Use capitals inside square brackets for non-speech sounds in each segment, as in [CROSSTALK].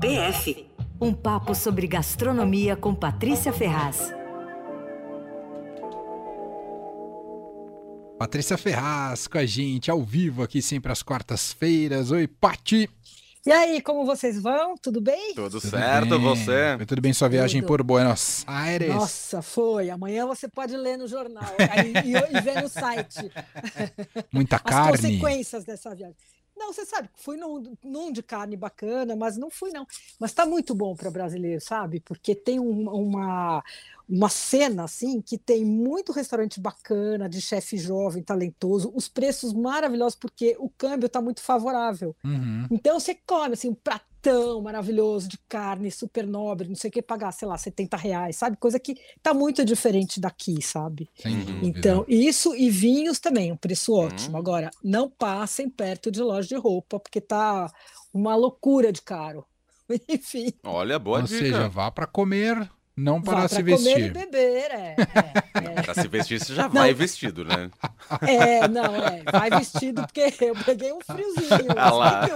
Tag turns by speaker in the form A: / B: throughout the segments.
A: PF um papo sobre gastronomia com Patrícia Ferraz.
B: Patrícia Ferraz com a gente, ao vivo aqui sempre às quartas-feiras. Oi, Pati!
C: E aí, como vocês vão? Tudo bem?
D: Tudo, Tudo certo, bem. você?
B: Foi tudo bem sua viagem Tudo. por Buenos Aires?
C: Nossa, foi. Amanhã você pode ler no jornal e, e, ver no site. [LAUGHS]
B: Muita carne.
C: As consequências dessa viagem. Não, você sabe, fui num, num, de carne bacana, mas não fui, não. Mas tá muito bom para brasileiro, sabe? Porque tem um, uma, uma cena assim que tem muito restaurante bacana, de chefe jovem, talentoso, os preços maravilhosos, porque o câmbio está muito favorável. Uhum. Então você come assim, um pratão maravilhoso de carne, super nobre, não sei o que, pagar, sei lá, 70 reais, sabe? Coisa que está muito diferente daqui, sabe? Então, isso e vinhos também, um preço uhum. ótimo. Agora, não passem perto de loja de roupa, porque tá uma loucura de caro. [LAUGHS] Enfim.
D: Olha, boa
B: Ou
D: dica.
B: seja, vá para comer não para Vá se vestir.
C: Comer e beber, é. é, [LAUGHS]
D: é. para se vestir, você já não. vai vestido, né? [LAUGHS]
C: É, não, é. Vai vestido porque eu peguei um friozinho. Ah lá.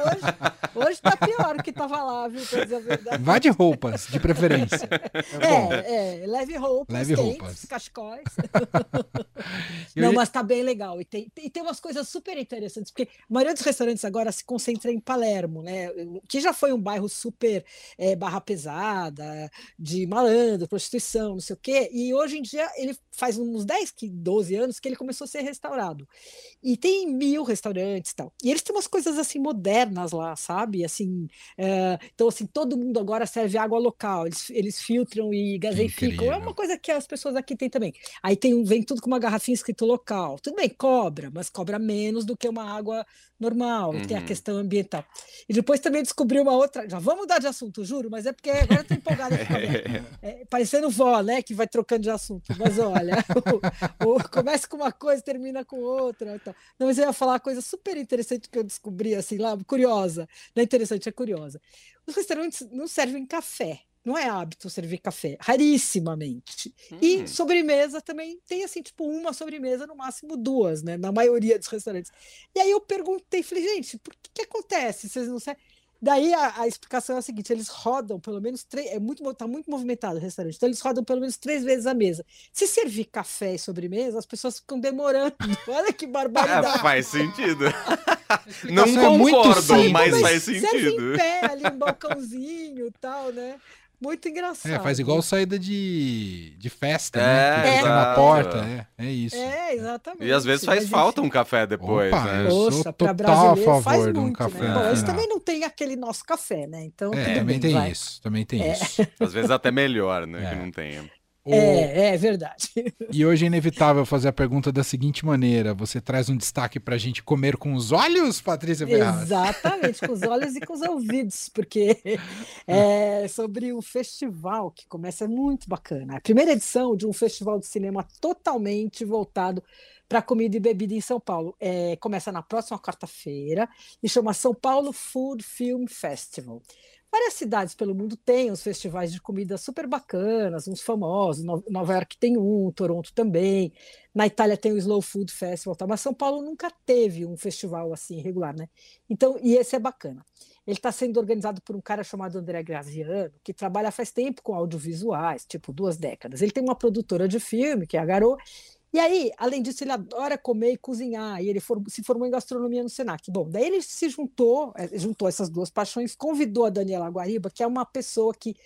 C: Hoje, hoje tá pior que tava lá, viu? Pra dizer a verdade.
B: Vá de roupas, de preferência.
C: É, é, é leve roupas, leve quentes, roupas. cachecóis. [LAUGHS] não, mas tá bem legal. E tem, e tem umas coisas super interessantes, porque a maioria dos restaurantes agora se concentra em Palermo, né? Que já foi um bairro super é, barra pesada, de malandro prostituição, não sei o quê. E hoje em dia ele faz uns 10, 12 anos que ele começou a ser restaurado. E tem mil restaurantes e tal. E eles têm umas coisas assim modernas lá, sabe? Assim, é, então, assim, todo mundo agora serve água local, eles, eles filtram e gaseificam. É uma coisa que as pessoas aqui têm também. Aí tem, vem tudo com uma garrafinha escrito local. Tudo bem, cobra, mas cobra menos do que uma água normal, uhum. tem a questão ambiental. E depois também descobri uma outra. Já vamos mudar de assunto, juro, mas é porque agora eu tô empolgada. [LAUGHS] é, parecendo vó, né? Que vai trocando de assunto. Mas olha, [LAUGHS] o, o, começa com uma coisa, termina com outra. Então. Não, mas eu ia falar uma coisa super interessante que eu descobri, assim, lá, curiosa. Não é interessante, é curiosa. Os restaurantes não servem café. Não é hábito servir café, rarissimamente. Hum. E sobremesa também tem assim, tipo, uma sobremesa, no máximo duas, né? Na maioria dos restaurantes. E aí eu perguntei, falei, gente, por que, que acontece? Vocês não sabem? Daí a, a, explicação é a seguinte: eles rodam pelo menos três. É muito, tá muito movimentado o restaurante, então eles rodam pelo menos três vezes a mesa. Se servir café e sobremesa, as pessoas ficam demorando. [LAUGHS] Olha que barbaridade.
D: É, faz sentido. Não concordo, é mas, mas faz sentido. Serve
C: em pé ali, um balcãozinho e tal, né? Muito engraçado.
B: É, faz igual saída de, de festa, né? é, né? Que é. na porta, é, é isso.
C: É, exatamente.
D: E às vezes faz gente... falta um café depois,
B: Opa,
D: né?
B: Poxa, para brasileiro a faz muito, um café. Né?
C: Bom, eles também não tem aquele nosso café, né? Então,
B: é, também bem, tem vai. isso, também tem é. isso.
D: Às vezes até melhor, né? Que é. não tenha.
C: O... É, é verdade. [LAUGHS]
B: E hoje é inevitável fazer a pergunta da seguinte maneira: você traz um destaque para a gente comer com os olhos, Patrícia Ferraz?
C: Exatamente, com os olhos e com os ouvidos, porque [LAUGHS] é sobre o festival que começa muito bacana. A primeira edição de um festival de cinema totalmente voltado para comida e bebida em São Paulo. É, começa na próxima quarta-feira e chama São Paulo Food Film Festival. Várias cidades pelo mundo têm os festivais de comida super bacanas, uns famosos. Nova York tem um, Toronto também. Na Itália tem o Slow Food Festival, tá? mas São Paulo nunca teve um festival assim regular, né? Então, e esse é bacana. Ele está sendo organizado por um cara chamado André Graziano, que trabalha faz tempo com audiovisuais, tipo duas décadas. Ele tem uma produtora de filme, que é a Garou, e aí, além disso, ele adora comer e cozinhar, e ele for, se formou em gastronomia no Senac. Bom, daí ele se juntou, é, juntou essas duas paixões, convidou a Daniela Guariba, que é uma pessoa que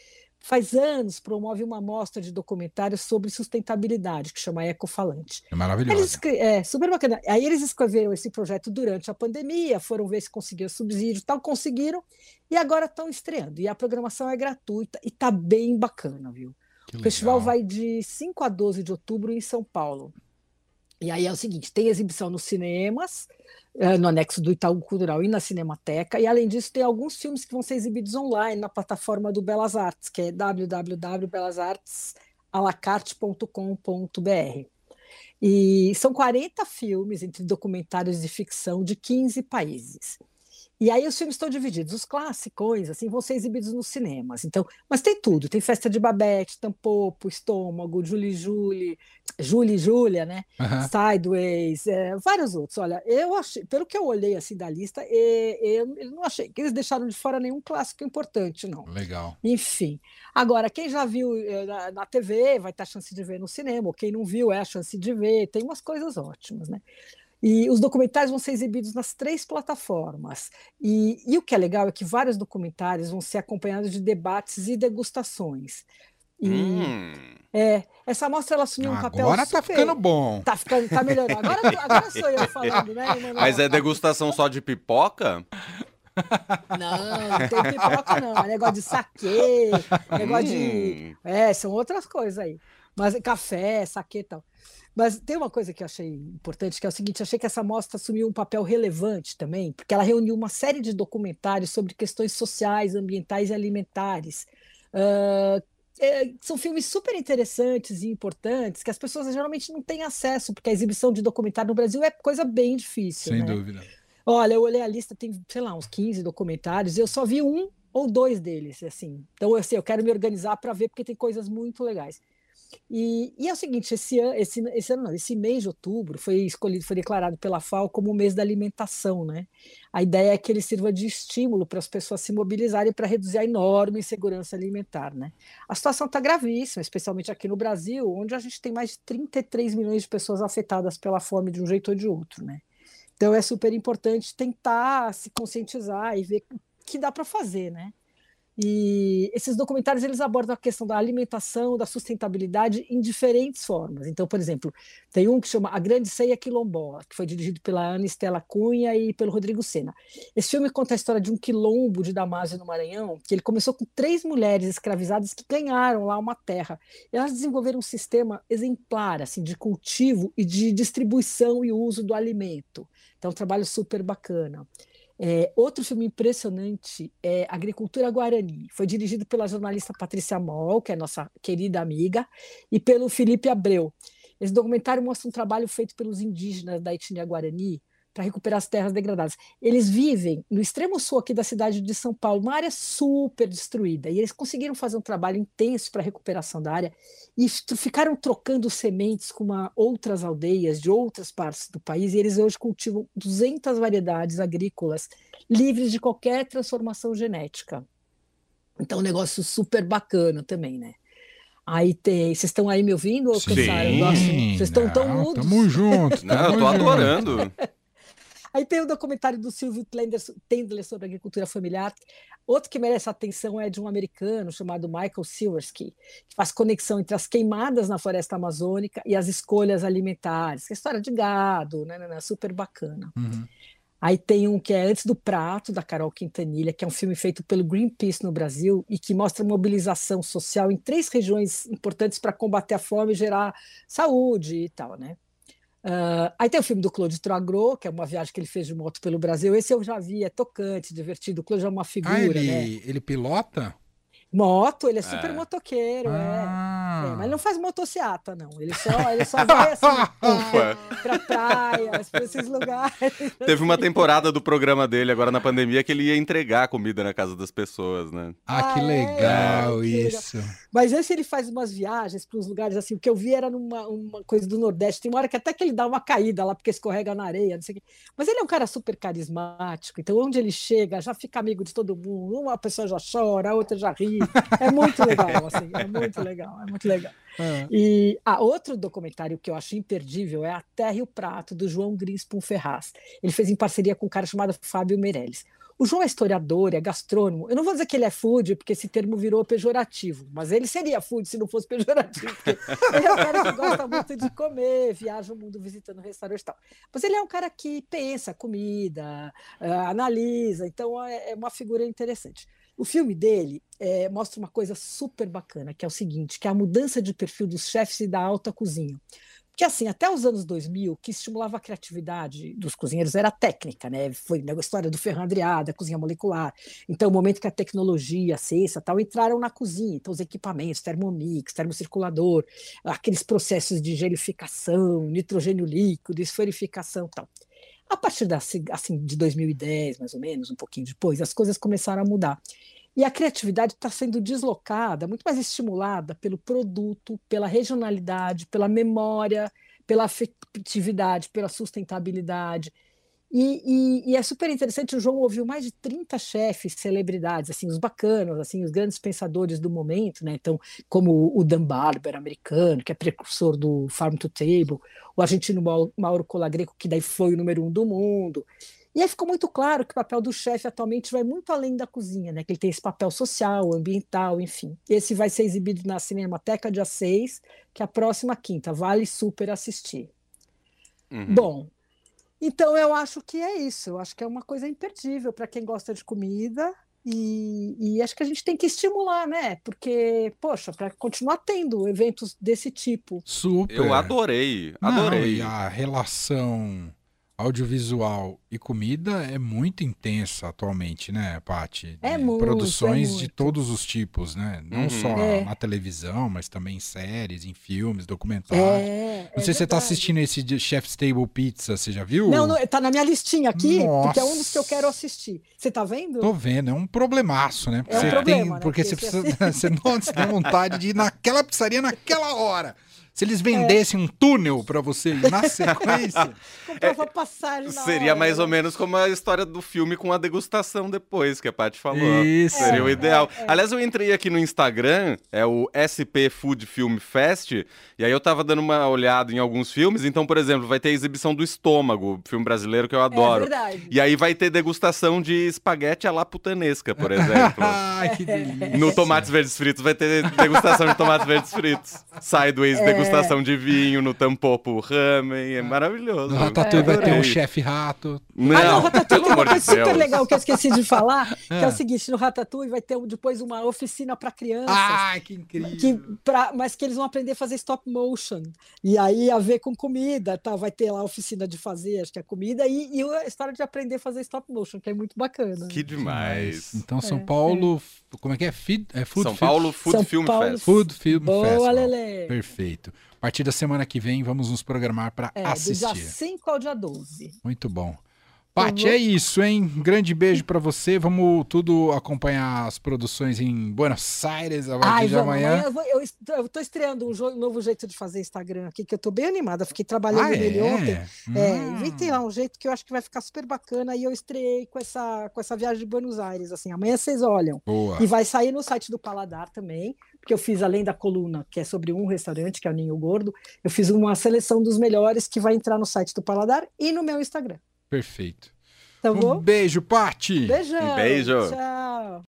C: faz anos promove uma mostra de documentários sobre sustentabilidade, que chama Ecofalante.
B: É maravilhoso.
C: É, super bacana. Aí eles escreveram esse projeto durante a pandemia, foram ver se conseguiam subsídio e tal, conseguiram, e agora estão estreando. E a programação é gratuita e tá bem bacana, viu? O festival vai de 5 a 12 de outubro em São Paulo. E aí é o seguinte: tem exibição nos cinemas, eh, no anexo do Itaú Cultural e na Cinemateca, e além disso, tem alguns filmes que vão ser exibidos online na plataforma do Belas Artes, que é www.belasartesalacarte.com.br. E são 40 filmes entre documentários de ficção de 15 países. E aí os filmes estão divididos. Os clássicos, assim, vão ser exibidos nos cinemas. Então, mas tem tudo. Tem Festa de Babette, Tampopo, Estômago, Julie Julie, Julie Júlia, né? Uhum. Sideways, é, vários outros. Olha, eu achei, pelo que eu olhei assim da lista, eu, eu não achei que eles deixaram de fora nenhum clássico importante, não.
B: Legal.
C: Enfim. Agora, quem já viu eh, na, na TV vai ter a chance de ver no cinema, ou quem não viu é a chance de ver. Tem umas coisas ótimas, né? E os documentários vão ser exibidos nas três plataformas. E, e, o que é legal é que vários documentários vão ser acompanhados de debates e degustações. E hum. é, essa mostra ela assumiu um papel
B: Agora tá ficando bom.
C: Tá ficando, tá melhorando. Agora, agora sou eu falando, né?
D: Mas é degustação só de pipoca?
C: Não, não tem pipoca, não. É negócio de saquê, negócio hum. de. É, são outras coisas aí. Mas café, saquê e tal. Mas tem uma coisa que eu achei importante, que é o seguinte: achei que essa mostra assumiu um papel relevante também, porque ela reuniu uma série de documentários sobre questões sociais, ambientais e alimentares. Uh, é, são filmes super interessantes e importantes que as pessoas geralmente não têm acesso, porque a exibição de documentário no Brasil é coisa bem difícil.
B: Sem
C: né?
B: dúvida.
C: Olha, eu olhei a lista, tem, sei lá, uns 15 documentários, e eu só vi um ou dois deles, assim. Então, assim, eu quero me organizar para ver, porque tem coisas muito legais. E, e, é o seguinte, esse ano, esse, esse ano não, esse mês de outubro foi escolhido, foi declarado pela FAO como o mês da alimentação, né? A ideia é que ele sirva de estímulo para as pessoas se mobilizarem para reduzir a enorme insegurança alimentar, né? A situação está gravíssima, especialmente aqui no Brasil, onde a gente tem mais de 33 milhões de pessoas afetadas pela fome de um jeito ou de outro, né? Então é super importante tentar se conscientizar e ver o que dá para fazer, né? E esses documentários eles abordam a questão da alimentação, da sustentabilidade em diferentes formas. Então, por exemplo, tem um que chama A Grande Ceia Quilombola, que foi dirigido pela Ana Estela Cunha e pelo Rodrigo Sena. Esse filme conta a história de um quilombo de Damásio no Maranhão, que ele começou com três mulheres escravizadas que ganharam lá uma terra. E elas desenvolveram um sistema exemplar assim de cultivo e de distribuição e uso do alimento. Então, um trabalho super bacana. É, outro filme impressionante é Agricultura Guarani. Foi dirigido pela jornalista Patrícia Moll, que é nossa querida amiga, e pelo Felipe Abreu. Esse documentário mostra um trabalho feito pelos indígenas da etnia Guarani para recuperar as terras degradadas. Eles vivem no extremo sul aqui da cidade de São Paulo, uma área super destruída, e eles conseguiram fazer um trabalho intenso para a recuperação da área e ficaram trocando sementes com uma, outras aldeias de outras partes do país, e eles hoje cultivam 200 variedades agrícolas livres de qualquer transformação genética. Então, um negócio super bacana também, né? Aí tem. Vocês estão aí me ouvindo ou cansaram Vocês estão tão mudos?
B: Tamo junto. [LAUGHS]
D: Não, eu tô adorando. [LAUGHS]
C: Aí tem o documentário do Silvio Tendler sobre agricultura familiar. Outro que merece atenção é de um americano chamado Michael Silversky, que faz conexão entre as queimadas na floresta amazônica e as escolhas alimentares, é história de gado, né, né, né super bacana. Uhum. Aí tem um que é Antes do Prato, da Carol Quintanilha, que é um filme feito pelo Greenpeace no Brasil e que mostra mobilização social em três regiões importantes para combater a fome e gerar saúde e tal, né? Uh, aí tem o filme do Claude Troagro, que é uma viagem que ele fez de moto pelo Brasil. Esse eu já vi, é tocante, divertido. O Claude é uma figura, ah,
B: ele,
C: né?
B: Ele pilota?
C: Moto, ele é super é. motoqueiro, ah. é. É. Mas ele não faz motociata, não. Ele só, ele só [LAUGHS] vai assim é, pra praias, pra esses lugares.
D: Teve uma temporada do programa dele agora na pandemia que ele ia entregar comida na casa das pessoas, né?
B: Ah, ah que é? legal é, isso. legal.
C: Mas esse ele faz umas viagens para os lugares assim. O que eu vi era numa uma coisa do Nordeste. Tem uma hora que até que ele dá uma caída lá porque escorrega na areia, não sei o quê. Mas ele é um cara super carismático. Então, onde ele chega, já fica amigo de todo mundo. Uma pessoa já chora, a outra já ri. É muito legal, assim, é muito legal, é muito legal. É. E ah, outro documentário que eu acho imperdível é A Terra e o Prato, do João Grispum Ferraz. Ele fez em parceria com um cara chamado Fábio Meirelles. O João é historiador, é gastrônomo. Eu não vou dizer que ele é food, porque esse termo virou pejorativo, mas ele seria food se não fosse pejorativo. ele é um cara que gosta muito de comer, viaja o mundo visitando restaurantes e tal. Mas ele é um cara que pensa comida, uh, analisa, então é, é uma figura interessante. O filme dele é, mostra uma coisa super bacana, que é o seguinte, que é a mudança de perfil dos chefes e da alta cozinha. Porque assim, até os anos 2000, o que estimulava a criatividade dos cozinheiros era a técnica, né? Foi a história do Ferran Adrià, da cozinha molecular. Então, o momento que a tecnologia, a ciência tal, entraram na cozinha. Então, os equipamentos, termomix, termocirculador, aqueles processos de gelificação, nitrogênio líquido, esferificação tal. A partir da, assim, de 2010, mais ou menos, um pouquinho depois, as coisas começaram a mudar. E a criatividade está sendo deslocada, muito mais estimulada pelo produto, pela regionalidade, pela memória, pela afetividade, pela sustentabilidade. E, e, e, é super interessante, o João ouviu mais de 30 chefes, celebridades, assim, os bacanas, assim, os grandes pensadores do momento, né? Então, como o Dan Barber, americano, que é precursor do Farm to Table, o argentino Mauro Colagreco, que daí foi o número um do mundo. E aí ficou muito claro que o papel do chefe atualmente vai muito além da cozinha, né? Que ele tem esse papel social, ambiental, enfim. Esse vai ser exibido na Cinemateca dia 6, que é a próxima quinta. Vale super assistir. Uhum. Bom, então eu acho que é isso. Eu acho que é uma coisa imperdível para quem gosta de comida. E, e, acho que a gente tem que estimular, né? Porque, poxa, para continuar tendo eventos desse tipo.
D: Super. Eu adorei, adorei.
B: Não, e a relação audiovisual e comida é muito intensa atualmente, né, Paty?
C: É muito,
B: Produções
C: é muito.
B: de todos os tipos, né? Não uhum. só é. na televisão, mas também em séries, em filmes, documentários. É, não sei se você está assistindo esse de Chef's Table Pizza, você já viu?
C: Não, não tá na minha listinha aqui, Nossa. porque é um dos que eu quero assistir. Você tá vendo?
B: Tô vendo, é um problemaço, né?
C: É um você problema, tem,
B: né? Porque você precisa, você [LAUGHS] não tem vontade de ir naquela pizzaria naquela hora. Se eles vendessem é. um túnel para você ir na [LAUGHS] sequência.
C: Comprava é, passagem na
D: Seria
C: hora.
D: mais ou menos como a história do filme com a degustação depois, que a Paty falou. Isso. Seria o é, ideal. É, é. Aliás, eu entrei aqui no Instagram, é o SP Food Film Fest, e aí eu tava dando uma olhada em alguns filmes. Então, por exemplo, vai ter a exibição do Estômago, filme brasileiro que eu adoro. É verdade. E aí vai ter degustação de espaguete à la putanesca, por [LAUGHS] exemplo.
B: Ai, que delícia.
D: No Tomates Verdes Fritos vai ter degustação de tomates verdes fritos. Sideways é degustação de vinho no Tampopo Ramen, é maravilhoso.
B: No Ratatouille é, vai ter um chefe rato.
C: Não, ah, no Ratatouille tem uma coisa super legal que eu esqueci de falar, que é o seguinte, no Ratatouille vai ter depois uma oficina para crianças.
B: Ah, que incrível.
C: Que, pra, mas que eles vão aprender a fazer stop motion. E aí a ver com comida, tá? vai ter lá a oficina de fazer, acho que é comida, e, e a história de aprender a fazer stop motion, que é muito bacana.
D: Que demais.
B: Então São é, Paulo, é. como é que é? Feed, é
D: food São Paulo Food
C: São
D: Film
C: Paulo,
D: Fest.
B: Food Film
C: Boa,
B: Festival.
C: Lelê.
B: Perfeito. A partir da semana que vem, vamos nos programar para
C: é,
B: assistir.
C: Do dia 5 ao dia 12.
B: Muito bom. Paty, é isso, hein? grande beijo para você. Vamos tudo acompanhar as produções em Buenos Aires a partir de amanhã.
C: amanhã eu, vou, eu, eu tô estreando um, um, novo jeito de fazer Instagram aqui, que eu tô bem animada. Fiquei trabalhando ah, nele é? ontem. Hum. É, inventei lá um jeito que eu acho que vai ficar super bacana. E eu estreiei com essa, com essa viagem de Buenos Aires. Assim, amanhã vocês olham.
B: Boa.
C: E vai sair no site do Paladar também porque eu fiz além da coluna, que é sobre um restaurante, que é o Ninho Gordo, eu fiz uma seleção dos melhores que vai entrar no site do Paladar e no meu Instagram.
B: Perfeito.
C: Tá
B: um beijo, Pati.
C: Beijão.
D: Um beijo.
C: Tchau.